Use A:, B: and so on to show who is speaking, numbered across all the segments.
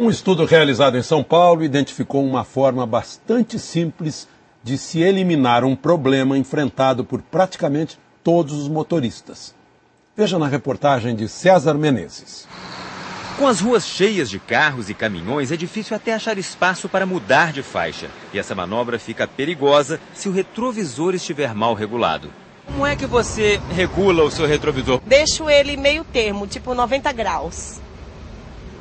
A: Um estudo realizado em São Paulo identificou uma forma bastante simples de se eliminar um problema enfrentado por praticamente todos os motoristas. Veja na reportagem de César Menezes.
B: Com as ruas cheias de carros e caminhões, é difícil até achar espaço para mudar de faixa. E essa manobra fica perigosa se o retrovisor estiver mal regulado. Como é que você regula o seu retrovisor?
C: Deixo ele meio termo, tipo 90 graus.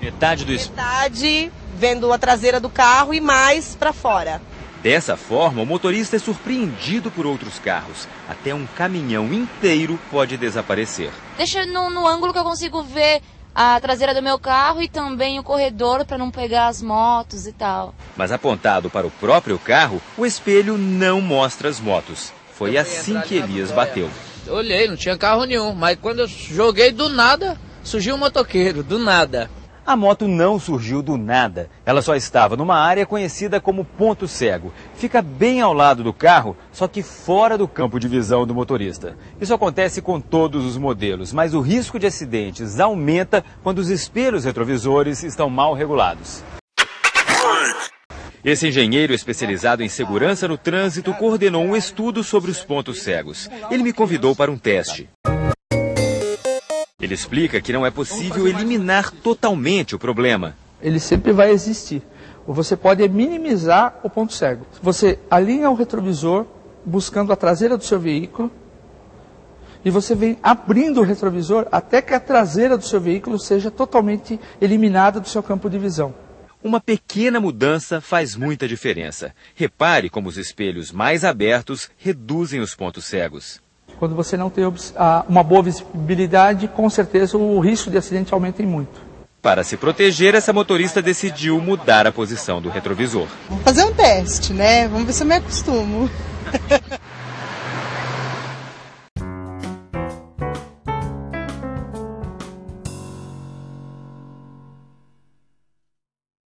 B: Metade do
C: Metade vendo a traseira do carro e mais para fora.
B: Dessa forma, o motorista é surpreendido por outros carros. Até um caminhão inteiro pode desaparecer.
D: Deixa no, no ângulo que eu consigo ver a traseira do meu carro e também o corredor para não pegar as motos e tal.
B: Mas apontado para o próprio carro, o espelho não mostra as motos. Foi assim que Elias bateu.
E: Olhei, não tinha carro nenhum, mas quando eu joguei do nada, surgiu um motoqueiro, do nada.
B: A moto não surgiu do nada. Ela só estava numa área conhecida como ponto cego. Fica bem ao lado do carro, só que fora do campo de visão do motorista. Isso acontece com todos os modelos, mas o risco de acidentes aumenta quando os espelhos retrovisores estão mal regulados. Esse engenheiro especializado em segurança no trânsito coordenou um estudo sobre os pontos cegos. Ele me convidou para um teste. Ele explica que não é possível eliminar totalmente o problema.
F: Ele sempre vai existir. Você pode minimizar o ponto cego. Você alinha o retrovisor buscando a traseira do seu veículo e você vem abrindo o retrovisor até que a traseira do seu veículo seja totalmente eliminada do seu campo de visão.
B: Uma pequena mudança faz muita diferença. Repare como os espelhos mais abertos reduzem os pontos cegos.
F: Quando você não tem uma boa visibilidade, com certeza o risco de acidente aumenta muito.
B: Para se proteger, essa motorista decidiu mudar a posição do retrovisor.
C: Vamos fazer um teste, né? Vamos ver se eu me acostumo.